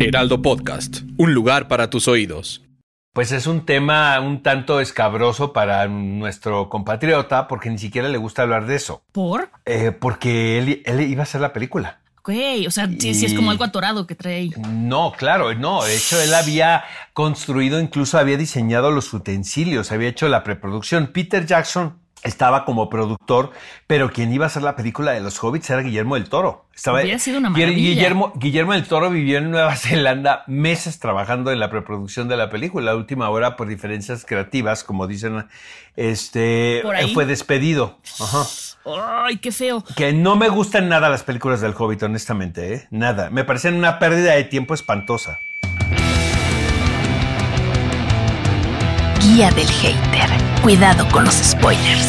Heraldo Podcast, un lugar para tus oídos. Pues es un tema un tanto escabroso para nuestro compatriota porque ni siquiera le gusta hablar de eso. ¿Por? Eh, porque él, él iba a hacer la película. O sea, sí, sí es como algo atorado que trae ahí. No, claro, no. De hecho, él había construido, incluso había diseñado los utensilios, había hecho la preproducción. Peter Jackson estaba como productor, pero quien iba a hacer la película de los hobbits era Guillermo del Toro. Estaba, Hubiera sido una maravilla. Guillermo, Guillermo del Toro vivió en Nueva Zelanda meses trabajando en la preproducción de la película. La última hora, por diferencias creativas, como dicen, este Por ahí. fue despedido. Ajá. Ay, qué feo. Que no me gustan nada las películas del Hobbit, honestamente, ¿eh? Nada. Me parecen una pérdida de tiempo espantosa. Guía del hater. Cuidado con los spoilers.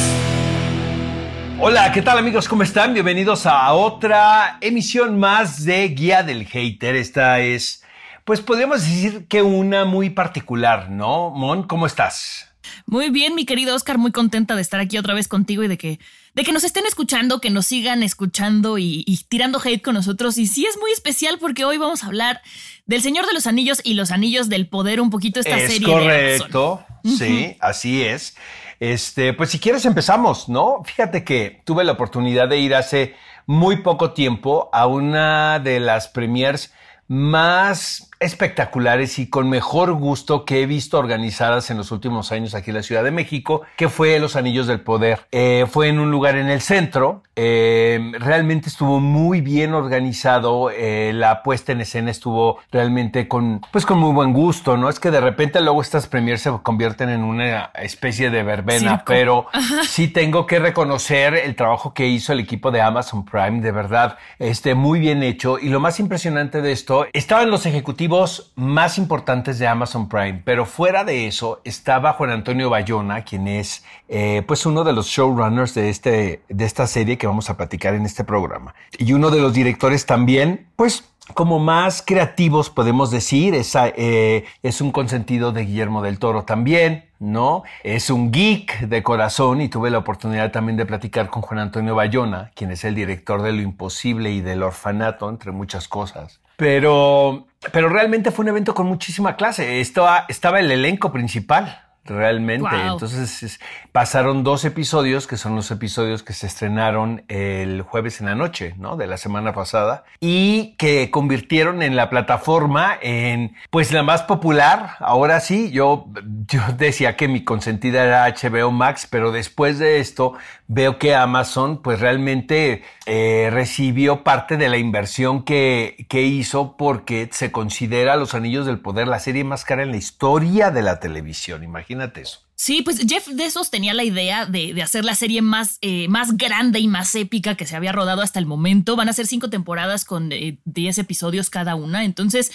Hola, ¿qué tal amigos? ¿Cómo están? Bienvenidos a otra emisión más de Guía del Hater. Esta es, pues podríamos decir que una muy particular, ¿no? Mon, ¿cómo estás? Muy bien, mi querido Oscar, muy contenta de estar aquí otra vez contigo y de que, de que nos estén escuchando, que nos sigan escuchando y, y tirando hate con nosotros. Y sí es muy especial porque hoy vamos a hablar del Señor de los Anillos y los Anillos del Poder, un poquito esta es serie. de Amazon. Sí, así es. Este, pues si quieres empezamos, ¿no? Fíjate que tuve la oportunidad de ir hace muy poco tiempo a una de las premiers más espectaculares y con mejor gusto que he visto organizadas en los últimos años aquí en la Ciudad de México, que fue Los Anillos del Poder. Eh, fue en un lugar en el centro, eh, realmente estuvo muy bien organizado, eh, la puesta en escena estuvo realmente con, pues con muy buen gusto, ¿no? Es que de repente luego estas premiers se convierten en una especie de verbena, Circo. pero sí tengo que reconocer el trabajo que hizo el equipo de Amazon Prime, de verdad, este, muy bien hecho. Y lo más impresionante de esto, estaban los ejecutivos más importantes de Amazon Prime, pero fuera de eso estaba Juan Antonio Bayona, quien es eh, pues uno de los showrunners de, este, de esta serie que vamos a platicar en este programa. Y uno de los directores también, pues como más creativos podemos decir, es, eh, es un consentido de Guillermo del Toro también, ¿no? Es un geek de corazón y tuve la oportunidad también de platicar con Juan Antonio Bayona, quien es el director de Lo Imposible y del Orfanato, entre muchas cosas. Pero, pero realmente fue un evento con muchísima clase. Estaba, estaba el elenco principal. Realmente. Wow. Entonces es- pasaron dos episodios, que son los episodios que se estrenaron el jueves en la noche, ¿no? De la semana pasada. Y que convirtieron en la plataforma en, pues, la más popular. Ahora sí, yo, yo decía que mi consentida era HBO Max, pero después de esto veo que Amazon, pues, realmente eh, recibió parte de la inversión que, que hizo porque se considera Los Anillos del Poder la serie más cara en la historia de la televisión. Imagínate eso. Sí, pues Jeff Bezos tenía la idea de, de hacer la serie más, eh, más grande y más épica que se había rodado hasta el momento. Van a ser cinco temporadas con eh, 10 episodios cada una. Entonces,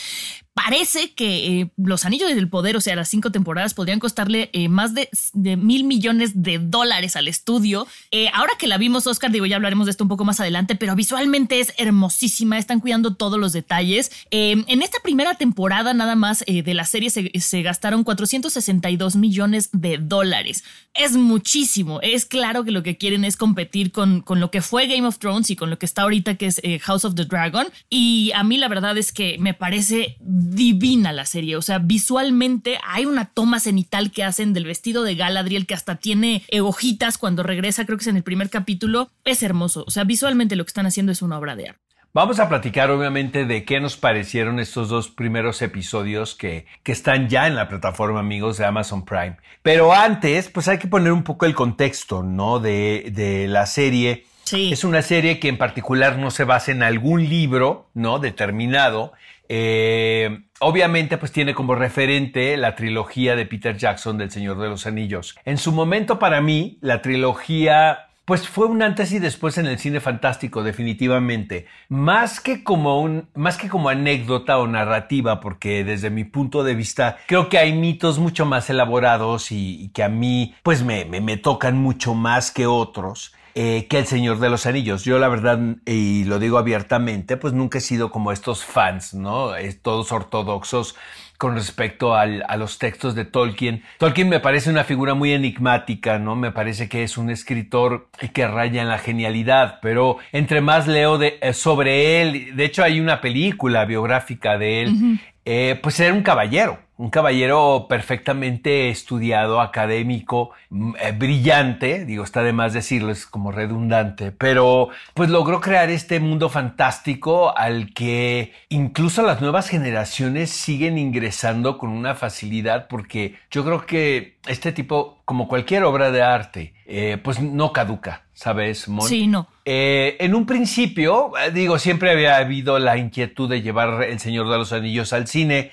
parece que eh, Los Anillos del Poder, o sea, las cinco temporadas, podrían costarle eh, más de, mil millones de dólares al estudio. Ahora que la vimos, Oscar, digo, ya hablaremos de esto un poco más adelante, pero visualmente es hermosísima. Están cuidando todos los detalles. En esta primera temporada, nada más de la serie, se, se gastaron 462 millones de dólares. Es muchísimo. Es claro que lo que quieren es competir con, con lo que fue Game of Thrones y con lo que está ahorita, que es eh, House of the Dragon. Y a mí la verdad es que me parece divina la serie. O sea, visualmente hay una toma cenital que hacen del vestido de Galadriel que hasta tiene eh, hojitas cuando regresa, creo que es en el primer capítulo. Es hermoso. O sea, visualmente lo que están haciendo es una obra de arte. Vamos a platicar obviamente de qué nos parecieron estos dos primeros episodios que, que están ya en la plataforma amigos de Amazon Prime. Pero antes, pues hay que poner un poco el contexto, ¿no? De, de la serie. Sí. Es una serie que en particular no se basa en algún libro, ¿no? Determinado. Eh, obviamente, pues tiene como referente la trilogía de Peter Jackson del Señor de los Anillos. En su momento, para mí, la trilogía pues fue un antes y después en el cine fantástico, definitivamente. Más que como más que como anécdota o narrativa, porque desde mi punto de vista creo que hay mitos mucho más elaborados y, y que a mí, pues me, me, me tocan mucho más que otros. Eh, que El Señor de los Anillos. Yo la verdad, y lo digo abiertamente, pues nunca he sido como estos fans, ¿no? Eh, todos ortodoxos con respecto al, a los textos de Tolkien. Tolkien me parece una figura muy enigmática, ¿no? Me parece que es un escritor que raya en la genialidad, pero entre más leo de, eh, sobre él, de hecho hay una película biográfica de él, eh, pues era un caballero un caballero perfectamente estudiado, académico, mm, eh, brillante, digo, está de más decirlo, es como redundante, pero pues logró crear este mundo fantástico al que incluso las nuevas generaciones siguen ingresando con una facilidad porque yo creo que este tipo, como cualquier obra de arte, eh, pues no caduca. ¿sabes, Mon? Sí, no. Eh, en un principio, digo, siempre había habido la inquietud de llevar El Señor de los Anillos al cine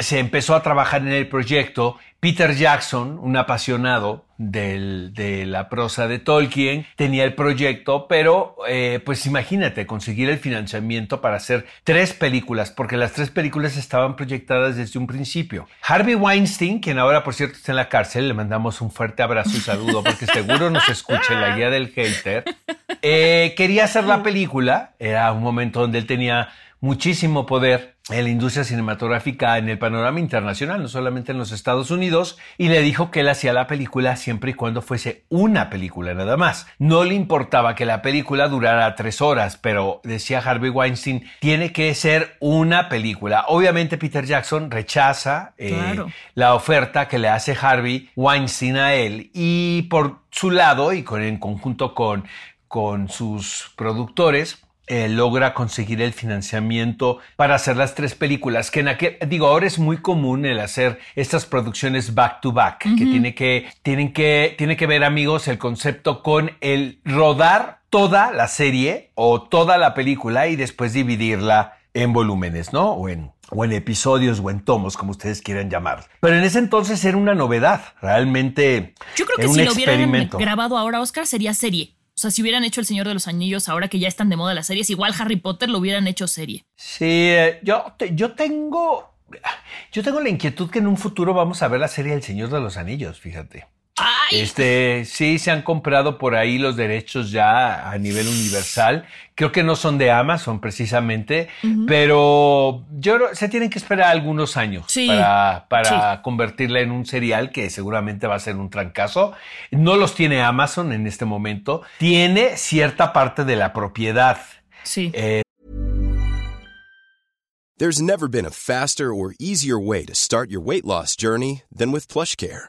se empezó a trabajar en el proyecto. Peter Jackson, un apasionado de la prosa de Tolkien, tenía el proyecto, pero eh, pues imagínate conseguir el financiamiento para hacer tres películas, porque las tres películas estaban proyectadas desde un principio. Harvey Weinstein, quien ahora por cierto está en la cárcel, le mandamos un fuerte abrazo y saludo porque seguro nos escucha la guía del hater, eh, quería hacer la película, era un momento donde él tenía muchísimo poder en la industria cinematográfica en el panorama internacional, no solamente en los Estados Unidos, y le dijo que él hacía la película siempre y cuando fuese una película nada más. No le importaba que la película durara tres horas, pero decía Harvey Weinstein, tiene que ser una película. Obviamente Peter Jackson rechaza eh, la oferta que le hace Harvey Weinstein a él y por su lado y con, en conjunto con, con sus productores, eh, logra conseguir el financiamiento para hacer las tres películas, que en aquel, digo, ahora es muy común el hacer estas producciones back to back, que tiene que, tienen que, tiene que ver, amigos, el concepto con el rodar toda la serie o toda la película y después dividirla en volúmenes, ¿no? O en, o en episodios o en tomos, como ustedes quieran llamar. Pero en ese entonces era una novedad, realmente. Yo creo que si lo hubieran grabado ahora, Oscar, sería serie. O sea, si hubieran hecho El Señor de los Anillos ahora que ya están de moda las series, igual Harry Potter lo hubieran hecho serie. Sí, eh, yo, yo tengo. Yo tengo la inquietud que en un futuro vamos a ver la serie El Señor de los Anillos, fíjate. Este, sí, se han comprado por ahí los derechos ya a nivel universal. Creo que no son de Amazon precisamente, pero yo se tienen que esperar algunos años para, para convertirla en un serial que seguramente va a ser un trancazo. No los tiene Amazon en este momento. Tiene cierta parte de la propiedad. Sí. Eh, There's never been a faster or easier way to start your weight loss journey than with PlushCare.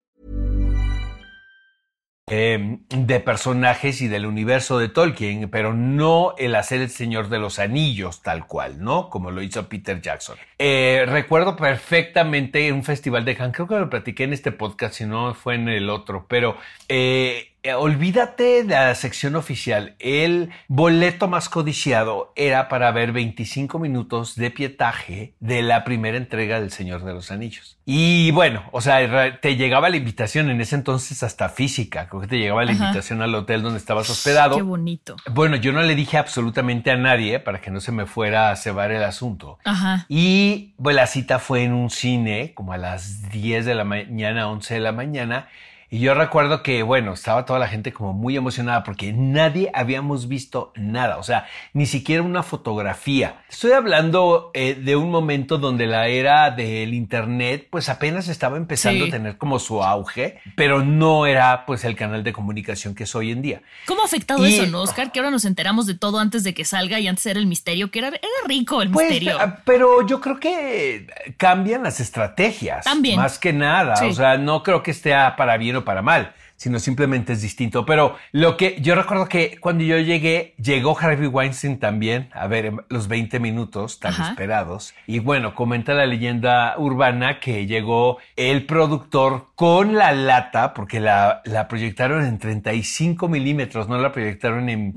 Em, de personajes y del universo de Tolkien, pero no el hacer el Señor de los Anillos tal cual, ¿no? Como lo hizo Peter Jackson. Eh, recuerdo perfectamente un festival de Cannes, creo que lo platiqué en este podcast, si no fue en el otro, pero eh, eh, olvídate de la sección oficial. El boleto más codiciado era para ver 25 minutos de pietaje de la primera entrega del Señor de los Anillos. Y bueno, o sea, te llegaba la invitación en ese entonces hasta física. Creo que te llegaba la invitación al hotel donde estabas hospedado. Qué bonito. Bueno, yo no le dije absolutamente a nadie para que no se me fuera a cebar el asunto. Ajá. Y pues, la cita fue en un cine como a las 10 de la mañana, 11 de la mañana. Y yo recuerdo que, bueno, estaba toda la gente como muy emocionada porque nadie habíamos visto nada, o sea, ni siquiera una fotografía. Estoy hablando eh, de un momento donde la era del Internet pues apenas estaba empezando a tener como su auge, pero no era pues el canal de comunicación que es hoy en día. ¿Cómo ha afectado eso, no, Oscar? Que ahora nos enteramos de todo antes de que salga y antes era el misterio, que era, era rico el pues, misterio. Ah, pero yo creo que cambian las estrategias. También. Más que nada, o sea, no creo que esté para bien o para mal, sino simplemente es distinto. Pero lo que yo recuerdo que cuando yo llegué, llegó Harvey Weinstein también a ver los 20 minutos tan esperados. Y bueno, comenta la leyenda urbana que llegó el productor con la lata, porque la, la proyectaron en 35 milímetros, no la proyectaron en,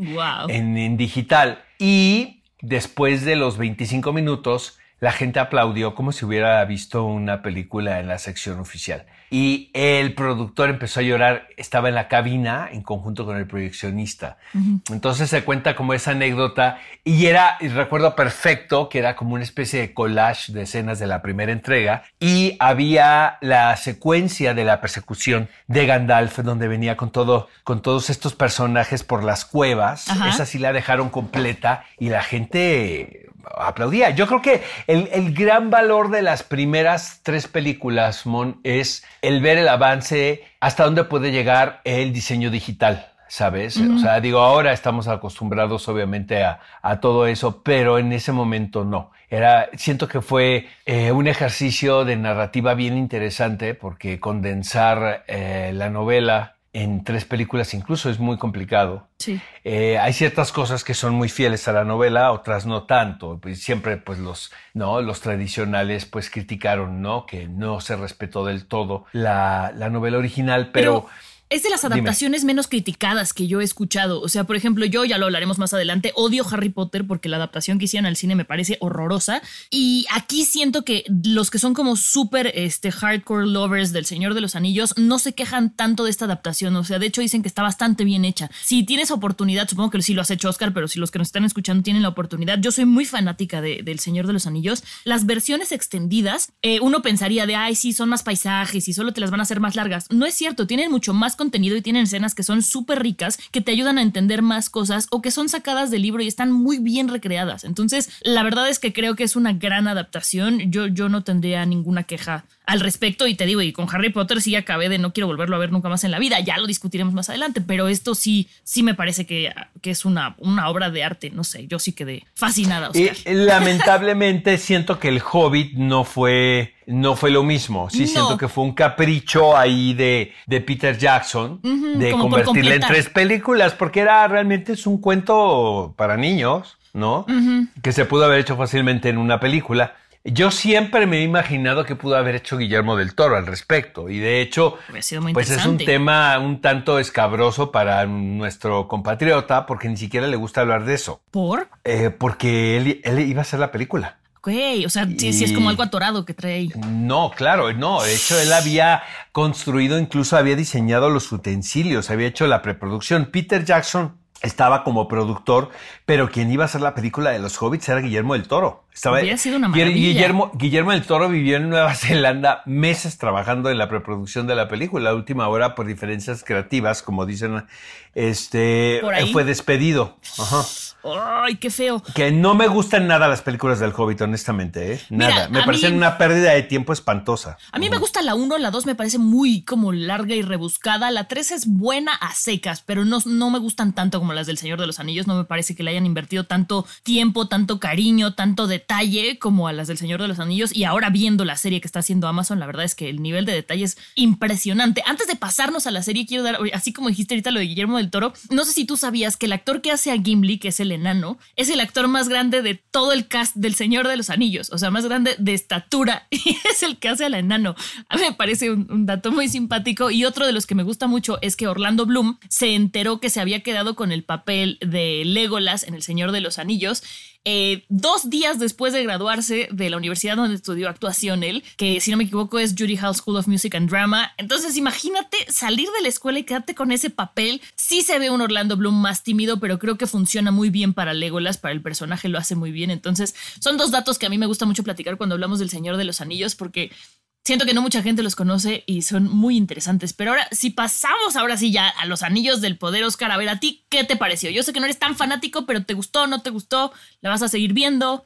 en, en digital. Y después de los 25 minutos, la gente aplaudió como si hubiera visto una película en la sección oficial. Y el productor empezó a llorar, estaba en la cabina en conjunto con el proyeccionista. Entonces se cuenta como esa anécdota y era, y recuerdo perfecto, que era como una especie de collage de escenas de la primera entrega y había la secuencia de la persecución de Gandalf donde venía con todo, con todos estos personajes por las cuevas. Esa sí la dejaron completa y la gente aplaudía. Yo creo que el, el, gran valor de las primeras tres películas, Mon, es el ver el avance hasta dónde puede llegar el diseño digital. ¿Sabes? O sea, digo, ahora estamos acostumbrados obviamente a, a, todo eso, pero en ese momento no. Era, siento que fue eh, un ejercicio de narrativa bien interesante porque condensar eh, la novela en tres películas incluso es muy complicado. Sí. Eh, hay ciertas cosas que son muy fieles a la novela, otras no tanto. Pues siempre, pues los, no, los tradicionales, pues criticaron, ¿no? Que no se respetó del todo la, la novela original, pero es de las adaptaciones menos criticadas que yo he escuchado. O sea, por ejemplo, yo ya lo hablaremos más adelante. Odio Harry Potter porque la adaptación que hicieron al cine me parece horrorosa. Y aquí siento que los que son como súper este, hardcore lovers del Señor de los Anillos no se quejan tanto de esta adaptación. O sea, de hecho dicen que está bastante bien hecha. Si tienes oportunidad, supongo que sí lo has hecho Oscar, pero si los que nos están escuchando tienen la oportunidad, yo soy muy fanática de, del Señor de los Anillos. Las versiones extendidas, eh, uno pensaría de, ay, sí, son más paisajes y solo te las van a hacer más largas. No es cierto, tienen mucho más contenido y tienen escenas que son súper ricas, que te ayudan a entender más cosas o que son sacadas del libro y están muy bien recreadas. Entonces, la verdad es que creo que es una gran adaptación. Yo, yo no tendría ninguna queja al respecto y te digo, y con Harry Potter sí acabé de no quiero volverlo a ver nunca más en la vida, ya lo discutiremos más adelante, pero esto sí, sí me parece que, que es una, una obra de arte, no sé, yo sí quedé fascinada. Y lamentablemente siento que el Hobbit no fue, no fue lo mismo, sí siento que fue un capricho ahí de, de Peter Jackson de convertirla en tres películas, porque era realmente es un cuento para niños, ¿no? Que se pudo haber hecho fácilmente en una película. Yo siempre me he imaginado que pudo haber hecho Guillermo del Toro al respecto y de hecho pues es un tema un tanto escabroso para nuestro compatriota porque ni siquiera le gusta hablar de eso. ¿Por? Eh, porque él, él, iba a hacer la película. Ok, o sea, si es como algo atorado que trae ahí. No, claro, no. De hecho, él había construido, incluso había diseñado los utensilios, había hecho la preproducción. Peter Jackson estaba como productor, pero quien iba a hacer la película de los hobbits era Guillermo del Toro. Estaba, sido una maravilla. Guillermo, Guillermo del Toro vivió en Nueva Zelanda meses trabajando en la preproducción de la película. La última hora, por diferencias creativas, como dicen, este, fue despedido. Ajá. Ay, qué feo. Que no me gustan nada las películas del Hobbit, honestamente, ¿eh? Nada. me parecen una pérdida de tiempo espantosa. A mí me gusta la 1, la 2 me parece muy como larga y rebuscada. La 3 es buena a secas, pero no, no me gustan tanto como las del Señor de los Anillos. No me parece que le hayan invertido tanto tiempo, tanto cariño, tanto detalle como a las del Señor de los Anillos. Y ahora viendo la serie que está haciendo Amazon, la verdad es que el nivel de detalle es impresionante. Antes de pasarnos a la serie, quiero dar, así como dijiste ahorita lo de Guillermo del Toro, no sé si tú sabías que el actor que hace a Gimli, que es el enano, es el actor más grande de todo el cast del Señor de los Anillos, o sea, más grande de estatura, y es el que hace al enano. A mí me parece un, dato muy simpático. Y otro de los que me gusta mucho es que Orlando Bloom se enteró que se había quedado con el papel de Legolas en El Señor de los Anillos eh, dos días después de graduarse de la universidad donde estudió actuación él, que si no me equivoco es Judy Hall School of Music and Drama. Entonces imagínate salir de la escuela y quedarte con ese papel. Sí se ve un Orlando Bloom más tímido, pero creo que funciona muy bien para Legolas, para el personaje lo hace muy bien. Entonces son dos datos que a mí me gusta mucho platicar cuando hablamos del Señor de los Anillos, porque Siento que no mucha gente los conoce y son muy interesantes. Pero ahora, si pasamos ahora sí ya a los anillos del poder, Oscar, a ver, ¿a ti qué te pareció? Yo sé que no eres tan fanático, pero ¿te gustó, no te gustó? ¿La vas a seguir viendo?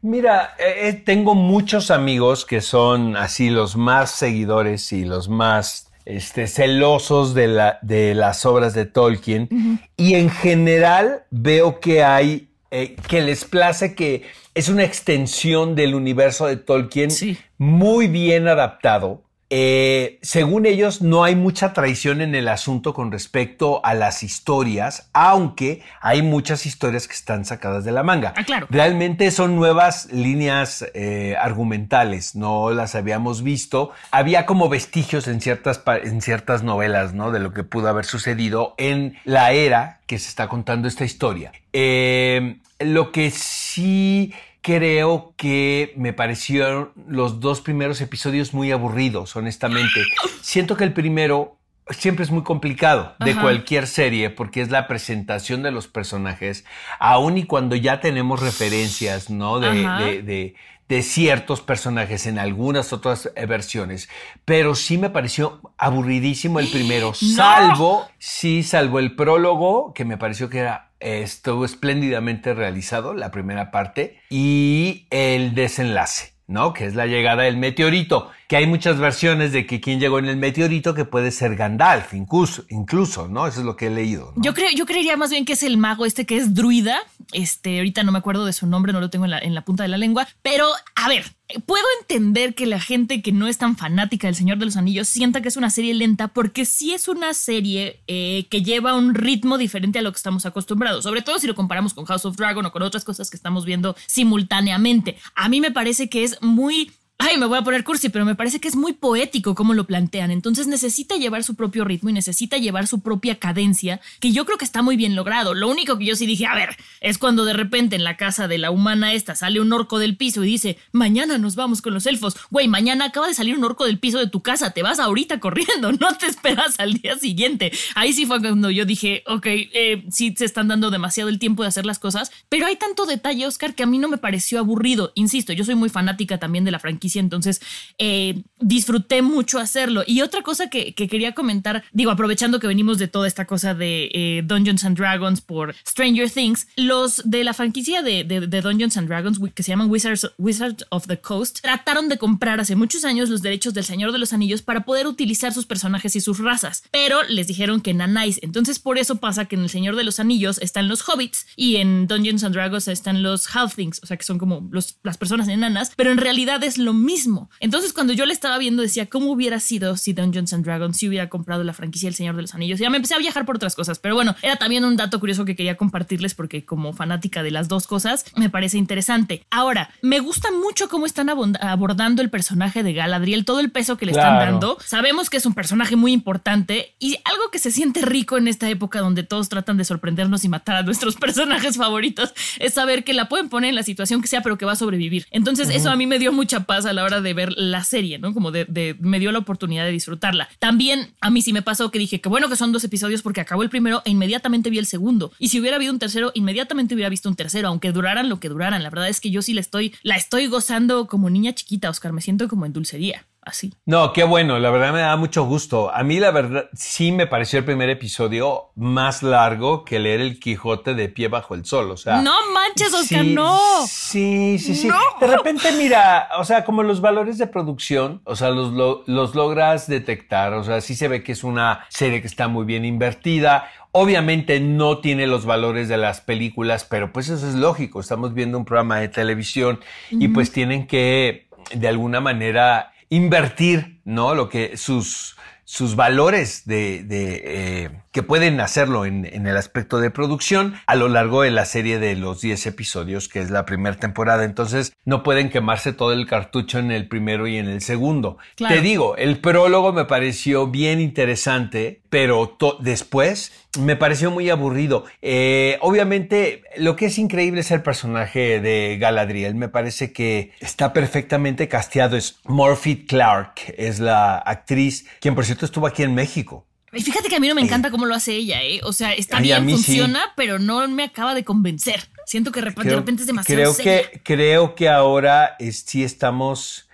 Mira, eh, eh, tengo muchos amigos que son así los más seguidores y los más este, celosos de, la, de las obras de Tolkien. Y en general veo que hay, eh, que les place que es una extensión del universo de Tolkien muy bien adaptado. Eh, según ellos, no hay mucha traición en el asunto con respecto a las historias, aunque hay muchas historias que están sacadas de la manga. Ah, claro. Realmente son nuevas líneas eh, argumentales, no las habíamos visto. Había como vestigios en ciertas, en ciertas novelas, ¿no? De lo que pudo haber sucedido en la era que se está contando esta historia. Eh, lo que sí creo que me parecieron los dos primeros episodios muy aburridos, honestamente. Siento que el primero siempre es muy complicado de Ajá. cualquier serie porque es la presentación de los personajes, aun y cuando ya tenemos referencias, ¿no? De, Ajá. de- de- de ciertos personajes en algunas otras versiones, pero sí me pareció aburridísimo el primero, salvo, sí, salvo el prólogo, que me pareció que era, estuvo espléndidamente realizado, la primera parte, y el desenlace. ¿no? Que es la llegada del meteorito, que hay muchas versiones de que quien llegó en el meteorito que puede ser Gandalf, incluso, incluso ¿no? Eso es lo que he leído. Yo creo, yo creería más bien que es el mago este que es druida. Este, ahorita no me acuerdo de su nombre, no lo tengo en la, punta de la lengua. Pero, a ver, puedo entender que la gente que no es tan fanática del Señor de los Anillos sienta que es una serie lenta, porque sí es una serie eh, que lleva un ritmo diferente a lo que estamos acostumbrados. Sobre todo si lo comparamos con House of Dragon o con otras cosas que estamos viendo simultáneamente. A mí me parece que es muy Ay, me voy a poner cursi, pero me parece que es muy poético como lo plantean. Entonces necesita llevar su propio ritmo y necesita llevar su propia cadencia, que yo creo que está muy bien logrado. Lo único que yo sí dije, a ver, es cuando de repente en la casa de la humana esta sale un orco del piso y dice, mañana nos vamos con los elfos. Güey, mañana acaba de salir un orco del piso de tu casa, te vas ahorita corriendo, no te esperas al día siguiente. Ahí sí fue cuando yo dije, ok, eh, sí se están dando demasiado el tiempo de hacer las cosas, pero hay tanto detalle, Oscar, que a mí no me pareció aburrido. Insisto, yo soy muy fanática también de la franquicia entonces eh, disfruté mucho hacerlo. Y otra cosa que, que, quería comentar, digo, aprovechando que venimos de toda esta cosa de eh, Dungeons and Dragons por Stranger Things, los de la franquicia de, Dungeons and Dragons, que se llaman Wizards, Wizards of the Coast, trataron de comprar hace muchos años los derechos del Señor de los Anillos para poder utilizar sus personajes y sus razas, pero les dijeron que nanáis. Entonces, por eso pasa que en El Señor de los Anillos están los hobbits y en Dungeons and Dragons están los halflings, o sea, que son como las personas enanas, pero en realidad es lo mismo. Entonces, cuando yo le estaba viendo, decía, ¿cómo hubiera sido si Dungeons and Dragons si hubiera comprado la franquicia El Señor de los Anillos? Y ya me empecé a viajar por otras cosas, pero bueno, era también un dato curioso que quería compartirles porque como fanática de las dos cosas, me parece interesante. Ahora, me gusta mucho cómo están abordando el personaje de Galadriel, todo el peso que le Claro. están dando. Sabemos que es un personaje muy importante y algo que se siente rico en esta época donde todos tratan de sorprendernos y matar a nuestros personajes favoritos es saber que la pueden poner en la situación que sea, pero que va a sobrevivir. Entonces, eso a mí me dio mucha paz a la hora de ver la serie, ¿no? Como de, de, me dio la oportunidad de disfrutarla. También a mí sí me pasó que dije que bueno que son dos episodios porque acabó el primero e inmediatamente vi el segundo. Y si hubiera habido un tercero, inmediatamente hubiera visto un tercero, aunque duraran lo que duraran. La verdad es que yo sí la estoy, la estoy gozando como niña chiquita, Oscar. Me siento como en dulcería. Así. No, qué bueno, la verdad me da mucho gusto. A mí la verdad sí me pareció el primer episodio más largo que leer El Quijote de pie bajo el sol, o sea. No manches, Oscar, sí, no. Sí, sí, sí. De repente mira, o sea, como los valores de producción, o sea, los, lo, los logras detectar, o sea, sí se ve que es una serie que está muy bien invertida. Obviamente no tiene los valores de las películas, pero pues eso es lógico. Estamos viendo un programa de televisión uh -huh. y pues tienen que de alguna manera invertir, ¿no? Lo que sus, sus valores de, de eh, que pueden hacerlo en, en, el aspecto de producción a lo largo de la serie de los 10 episodios, que es la primera temporada. Entonces, no pueden quemarse todo el cartucho en el primero y en el segundo. Claro. Te digo, el prólogo me pareció bien interesante, pero después me pareció muy aburrido. Eh, obviamente, lo que es increíble es el personaje de Galadriel. Me parece que está perfectamente casteado. Es Morphy Clark, es la actriz, quien por cierto estuvo aquí en México. Y fíjate que a mí no me encanta eh, cómo lo hace ella, ¿eh? O sea, está bien, funciona, sí. pero no me acaba de convencer. Siento que de repente, creo, de repente es demasiado creo seria. que Creo que ahora es, sí estamos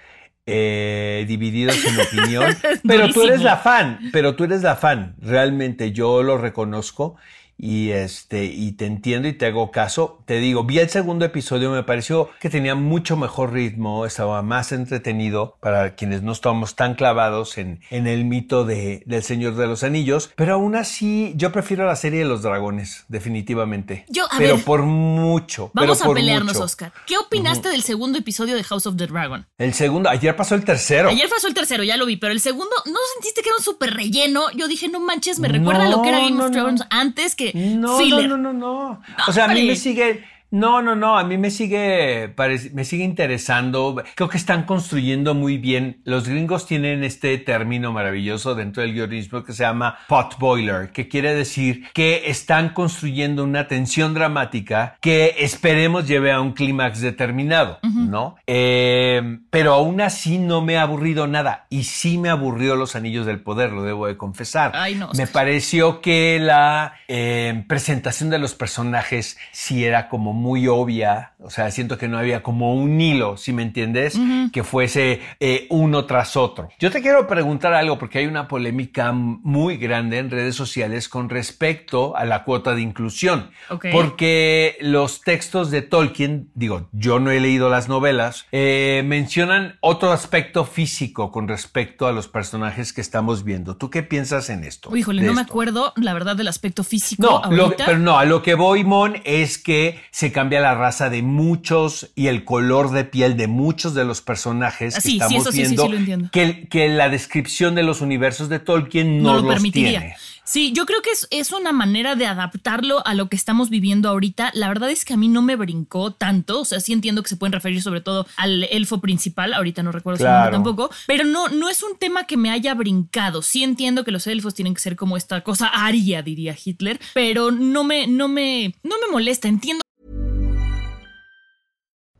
eh, divididos en opinión. pero tú eres la fan, pero tú eres la fan. Realmente yo lo reconozco y este y te entiendo y te hago caso. Te digo, vi el segundo episodio, me pareció que tenía mucho mejor ritmo, estaba más entretenido para quienes no estamos tan clavados en, en el mito de, del Señor de los Anillos, pero aún así yo prefiero la serie de los dragones, definitivamente. Yo, a pero ver, por mucho. Vamos pero a pelearnos, mucho. Oscar. ¿Qué opinaste uh -huh. del segundo episodio de House of the Dragon? El segundo, ayer pasó el tercero. Ayer pasó el tercero, ya lo vi, pero el segundo, ¿no sentiste que era un súper relleno? Yo dije, no manches, me recuerda no, a lo que era Game no, of Thrones no. antes que no, filler. No, no, no, no. O sea, a mí me sigue, No, no, no, a mí me sigue, me sigue interesando. Creo que están construyendo muy bien. Los gringos tienen este término maravilloso dentro del guionismo que se llama pot boiler, que quiere decir que están construyendo una tensión dramática que esperemos lleve a un clímax determinado, ¿no? Eh, pero aún así no me ha aburrido nada y sí me aburrió Los Anillos del Poder, lo debo de confesar. Ay, no, me pareció que la eh, presentación de los personajes sí era como muy obvia, o sea, siento que no había como un hilo, si me entiendes, que fuese eh, uno tras otro. Yo te quiero preguntar algo porque hay una polémica muy grande en redes sociales con respecto a la cuota de inclusión, porque los textos de Tolkien, digo, yo no he leído las novelas, eh, mencionan otro aspecto físico con respecto a los personajes que estamos viendo. ¿Tú qué piensas en esto? Híjole, no me acuerdo, la verdad, del aspecto físico. No, pero no, a lo que voy, Mon, es que se cambia la raza de muchos y el color de piel de muchos de los personajes que estamos viendo. que, que, la descripción de los universos de Tolkien no, lo permitiría. Sí, yo creo que es, es, una manera de adaptarlo a lo que estamos viviendo ahorita. La verdad es que a mí no me brincó tanto. O sea, sí entiendo que se pueden referir sobre todo al elfo principal. Ahorita no recuerdo su nombre tampoco. Pero no, no es un tema que me haya brincado. Sí entiendo que los elfos tienen que ser como esta cosa aria, diría Hitler. Pero no me, no me, no me molesta. Entiendo.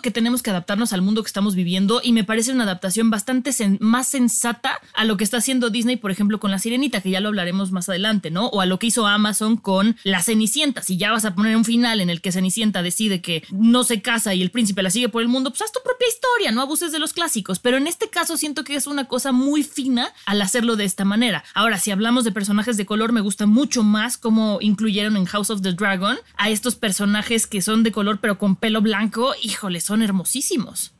que tenemos que adaptarnos al mundo que estamos viviendo y me parece una adaptación bastante más sensata a lo que está haciendo Disney, por ejemplo, con La Sirenita, que ya lo hablaremos más adelante, ¿no? O a lo que hizo Amazon con La Cenicienta. Si ya vas a poner un final en el que Cenicienta decide que no se casa y el príncipe la sigue por el mundo, pues haz tu propia historia, no abuses de los clásicos. Pero en este caso siento que es una cosa muy fina al hacerlo de esta manera. Ahora, si hablamos de personajes de color, me gusta mucho más cómo incluyeron en House of the Dragon a estos personajes que son de color pero con pelo blanco. Híjole, son hermosísimos.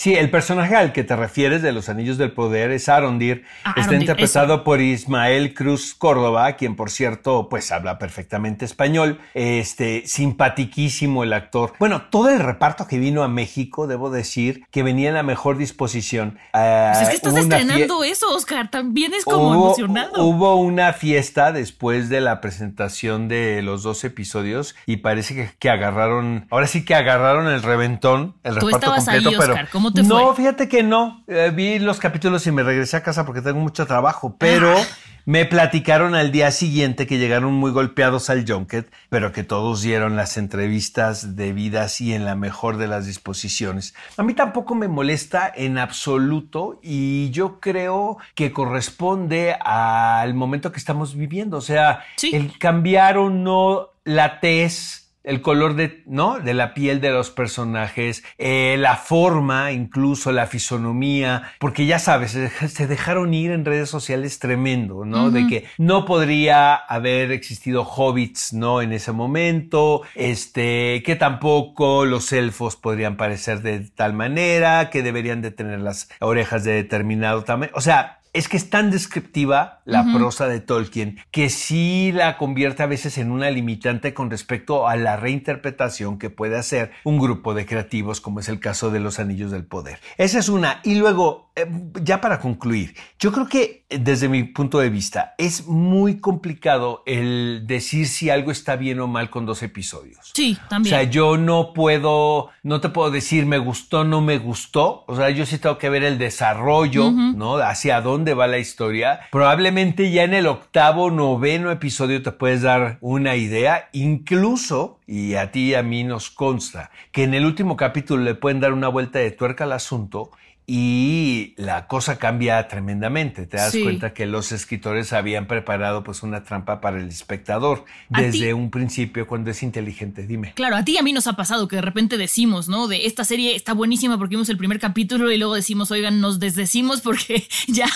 Sí, el personaje al que te refieres de los Anillos del Poder es Arondir. Ah, Está interpretado por Ismael Cruz Córdoba, quien por cierto, pues habla perfectamente español. Este, simpatiquísimo el actor. Bueno, todo el reparto que vino a México, debo decir, que venía en la mejor disposición. Pues es que estás estrenando eso, Oscar. También es como emocionado. Hubo una fiesta después de la presentación de los dos episodios y parece que, agarraron, ahora sí que agarraron el reventón, el reparto completo, pero no, fíjate que no. Eh, vi los capítulos y me regresé a casa porque tengo mucho trabajo, pero ah. me platicaron al día siguiente que llegaron muy golpeados al Junket, pero que todos dieron las entrevistas debidas y en la mejor de las disposiciones. A mí tampoco me molesta en absoluto y yo creo que corresponde al momento que estamos viviendo. O sea, el cambiar o no la tez el color de, ¿no? de la piel de los personajes, eh, la forma, incluso la fisonomía, porque ya sabes, se dejaron ir en redes sociales tremendo, ¿no? De que no podría haber existido hobbits, ¿no? En ese momento, este, que tampoco los elfos podrían parecer de tal manera, que deberían de tener las orejas de determinado tamaño. O sea, es que es tan descriptiva la prosa de Tolkien que sí la convierte a veces en una limitante con respecto a la reinterpretación que puede hacer un grupo de creativos, como es el caso de Los Anillos del Poder. Esa es una. Y luego, eh, ya para concluir, yo creo que desde mi punto de vista es muy complicado el decir si algo está bien o mal con dos episodios. Sí, también. O sea, yo no puedo, no te puedo decir me gustó, no me gustó. O sea, yo sí tengo que ver el desarrollo, ¿no? Hacia dónde dónde va la historia. Probablemente ya en el octavo, noveno episodio te puedes dar una idea, incluso, y a ti y a mí nos consta, que en el último capítulo le pueden dar una vuelta de tuerca al asunto y la cosa cambia tremendamente. Te das Sí. cuenta que los escritores habían preparado pues una trampa para el espectador desde ti- un principio cuando es inteligente. Dime. Claro, a ti y a mí nos ha pasado que de repente decimos, ¿no? De esta serie está buenísima porque vimos el primer capítulo y luego decimos, oigan, nos desdecimos porque ya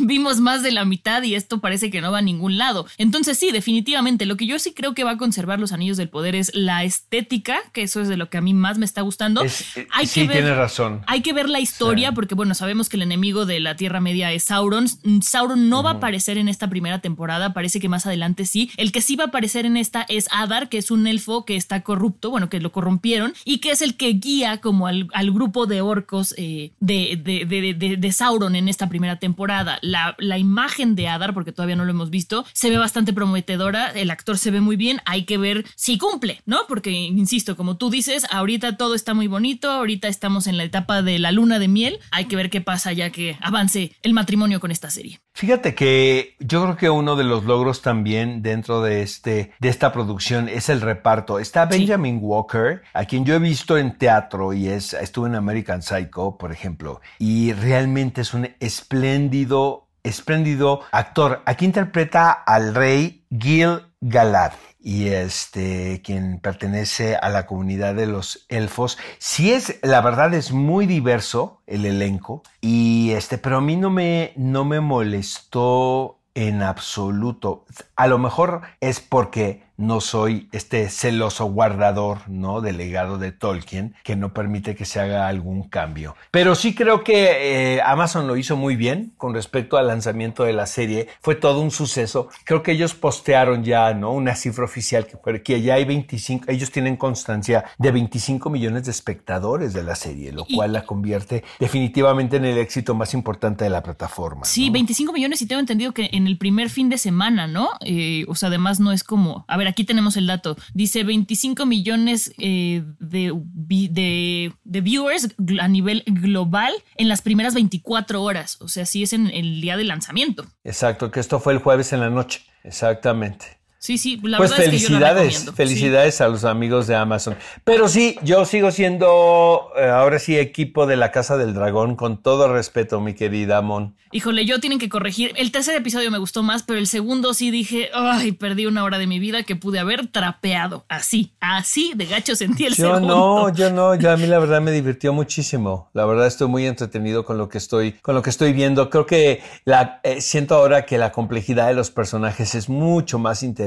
vimos más de la mitad y esto parece que no va a ningún lado. Entonces sí, definitivamente, lo que yo sí creo que va a conservar los Anillos del Poder es la estética, que eso es de lo que a mí más me está gustando. Es- eh, Hay sí, que ver- tienes razón. Hay que ver la historia porque, bueno, sabemos que el enemigo de la Tierra Media es Sauron. Sauron no va a aparecer en esta primera temporada, parece que más adelante sí. El que sí va a aparecer en esta es Adar, que es un elfo que está corrupto, bueno, que lo corrompieron y que es el que guía como al, al grupo de orcos eh, de, de- de- de- de Sauron en esta primera temporada. La, la imagen de Adar, porque todavía no lo hemos visto, se ve bastante prometedora, el actor se ve muy bien, hay que ver si cumple, ¿no? Porque, insisto, como tú dices, ahorita todo está muy bonito, ahorita estamos en la etapa de la luna de miel, hay que ver qué pasa ya que avance el matrimonio con esta serie. Fíjate que yo creo que uno de los logros también dentro de este de esta producción es el reparto. Está Sí. Benjamin Walker, a quien yo he visto en teatro y es estuvo en American Psycho, por ejemplo, y realmente es un espléndido espléndido actor. Aquí interpreta al rey Gil Galad y este quien pertenece a la comunidad de los elfos. Sí es, la verdad es muy diverso el elenco y este, pero a mí no me no me molestó en absoluto. A lo mejor es porque no soy este celoso guardador, ¿no? Del legado de Tolkien, que no permite que se haga algún cambio. Pero sí creo que eh, Amazon lo hizo muy bien con respecto al lanzamiento de la serie. Fue todo un suceso. Creo que ellos postearon ya, ¿no? Una cifra oficial que, fue- que ya hay 25, ellos tienen constancia de 25 millones de espectadores de la serie, lo Y- cual la convierte definitivamente en el éxito más importante de la plataforma. Sí, ¿no? 25 millones y tengo entendido que en el primer fin de semana, ¿no? Eh, o sea, además no es como, a ver, aquí tenemos el dato, dice 25 millones eh, de, de, de viewers a nivel global en las primeras 24 horas, o sea, sí es en el día de lanzamiento. Exacto, que esto fue el jueves en la noche. Exactamente. Sí, sí, la pues verdad es que yo la felicidades, felicidades a los amigos de Amazon. Pero sí, yo sigo siendo eh, ahora sí equipo de la Casa del Dragón, con todo respeto, mi querida Mon. Sí. Híjole, yo tienen que corregir. El tercer episodio me gustó más, pero el segundo sí dije, ay, perdí una hora de mi vida que pude haber trapeado. Así, así de gacho sentí el Yo segundo. no, yo no, yo a mí la verdad me divirtió muchísimo. La verdad estoy muy entretenido con lo que estoy, con lo que estoy viendo. Creo que la, eh, siento ahora que la complejidad de los personajes es mucho más interesante.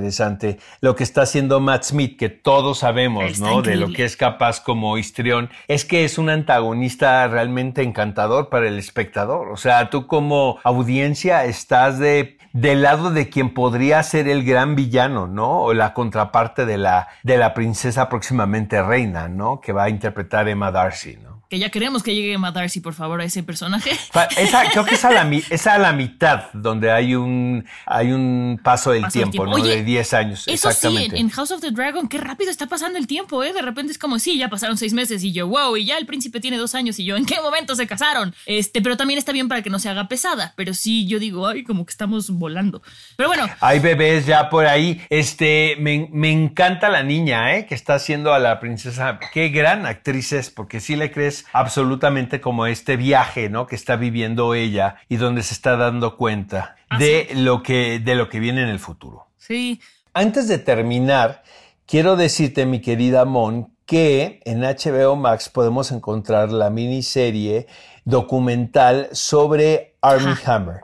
Lo que está haciendo Matt Smith, que todos sabemos, Está ¿no? De lo que es capaz como histrión, es que es un antagonista realmente encantador para el espectador. O sea, tú como audiencia estás de del lado de quien podría ser el gran villano, ¿no? O la contraparte de la, de la princesa próximamente reina, ¿no? Que va a interpretar Emma Darcy, ¿no? Que ya queremos que llegue Emma Darcy, por favor, a ese personaje. Esa, creo que es a, la, es a la mitad donde hay un, hay un paso del Paso tiempo, tiempo. ¿no? Oye, de 10 años. Eso sí, exactamente. en House of the Dragon, qué rápido está pasando el tiempo, ¿eh? De repente es como, sí, ya pasaron seis meses y yo, wow, y ya el príncipe tiene dos años y yo, ¿en qué momento se casaron? Este, pero también está bien para que no se haga pesada, pero sí, yo digo, ay, como que estamos volando. Pero bueno, Hay bebés ya por ahí. Este, me, me encanta la niña, ¿eh? Que está haciendo a la princesa. Qué gran actriz es, porque sí le crees absolutamente como este viaje, ¿no? Que está viviendo ella y donde se está dando cuenta de lo que, de lo que viene en el futuro. sí, Antes de terminar, quiero decirte, mi querida Mon, que en HBO Max podemos encontrar la miniserie documental sobre Army Hammer.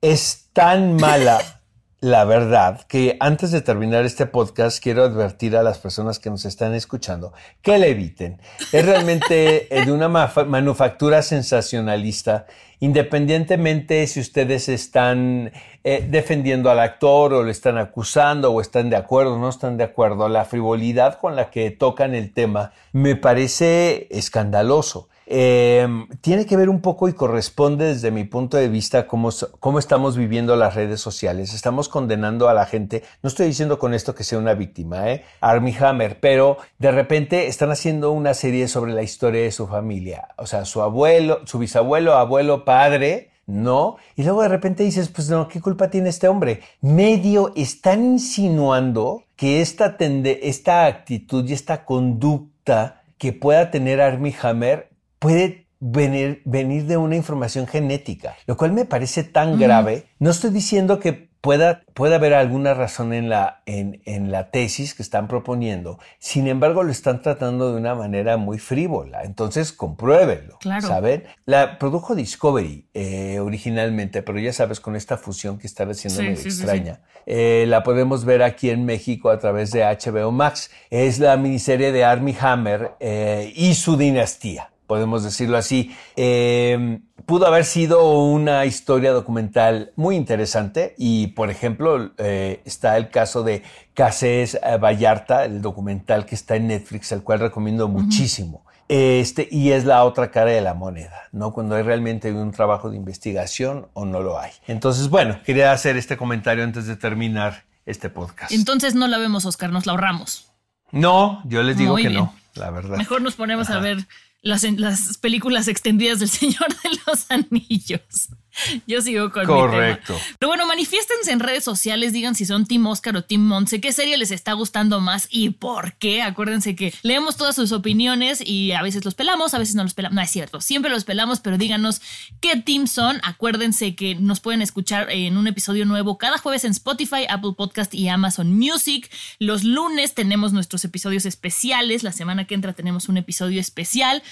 Es tan mala, la verdad, que antes de terminar este podcast quiero advertir a las personas que nos están escuchando que la eviten. Es realmente eh, de una manufactura sensacionalista, independientemente si ustedes están eh, defendiendo al actor o le están acusando o están de acuerdo o no están de acuerdo, la frivolidad con la que tocan el tema me parece escandaloso. Eh, tiene que ver un poco y corresponde desde mi punto de vista cómo, cómo estamos viviendo las redes sociales. Estamos condenando a la gente. No estoy diciendo con esto que sea una víctima, ¿eh? Army Hammer, pero de repente están haciendo una serie sobre la historia de su familia. O sea, su abuelo, su bisabuelo, abuelo, padre no. Y luego de repente dices, pues no, ¿qué culpa tiene este hombre? Medio están insinuando que esta, esta actitud y esta conducta que pueda tener Armie Hammer puede venir, venir de una información genética, lo cual me parece tan grave. No estoy diciendo que pueda, pueda haber alguna razón en la, en, en, la tesis que están proponiendo. Sin embargo, lo están tratando de una manera muy frívola. Entonces, compruébenlo. ¿Saben? La produjo Discovery eh, originalmente, pero ya sabes, con esta fusión que están haciendo muy extraña. Eh, la podemos ver aquí en México a través de HBO Max. Es la miniserie de Army Hammer eh, y su dinastía podemos decirlo así. Eh, pudo haber sido una historia documental muy interesante y, por ejemplo, eh, está el caso de Casés eh, Vallarta, el documental que está en Netflix, el cual recomiendo muchísimo. Este, y es la otra cara de la moneda, ¿no? Cuando hay realmente un trabajo de investigación o no lo hay. Entonces, bueno, quería hacer este comentario antes de terminar este podcast. Entonces no la vemos, Oscar, nos la ahorramos. No, yo les digo que no, la verdad. Mejor nos ponemos a ver las, las películas extendidas del Señor de los Anillos. Yo sigo con Correcto. Mi tema. Pero bueno, manifiéstense en redes sociales, digan si son Team Oscar o Team Montse, qué serie les está gustando más y por qué. Acuérdense que leemos todas sus opiniones y a veces los pelamos, a veces no los pelamos. No es cierto, siempre los pelamos, pero díganos qué team son. Acuérdense que nos pueden escuchar en un episodio nuevo cada jueves en Spotify, Apple Podcast y Amazon Music. Los lunes tenemos nuestros episodios especiales. La semana que entra tenemos un episodio especial.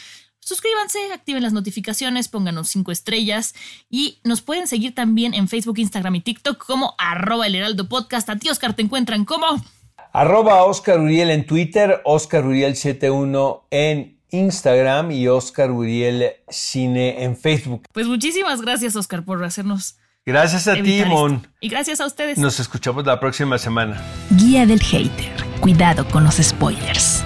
Suscríbanse, activen las notificaciones, pónganos cinco estrellas y nos pueden seguir también en Facebook, Instagram y TikTok como arroba el heraldo podcast. A ti, Oscar, te encuentran como arroba Oscar Uriel en Twitter, Oscar Uriel 71 en Instagram y Oscar Uriel Cine en Facebook. Pues muchísimas gracias, Oscar, por hacernos. Gracias a ti, Mon. Y gracias a ustedes. Nos escuchamos la próxima semana. Guía del Hater. Cuidado con los spoilers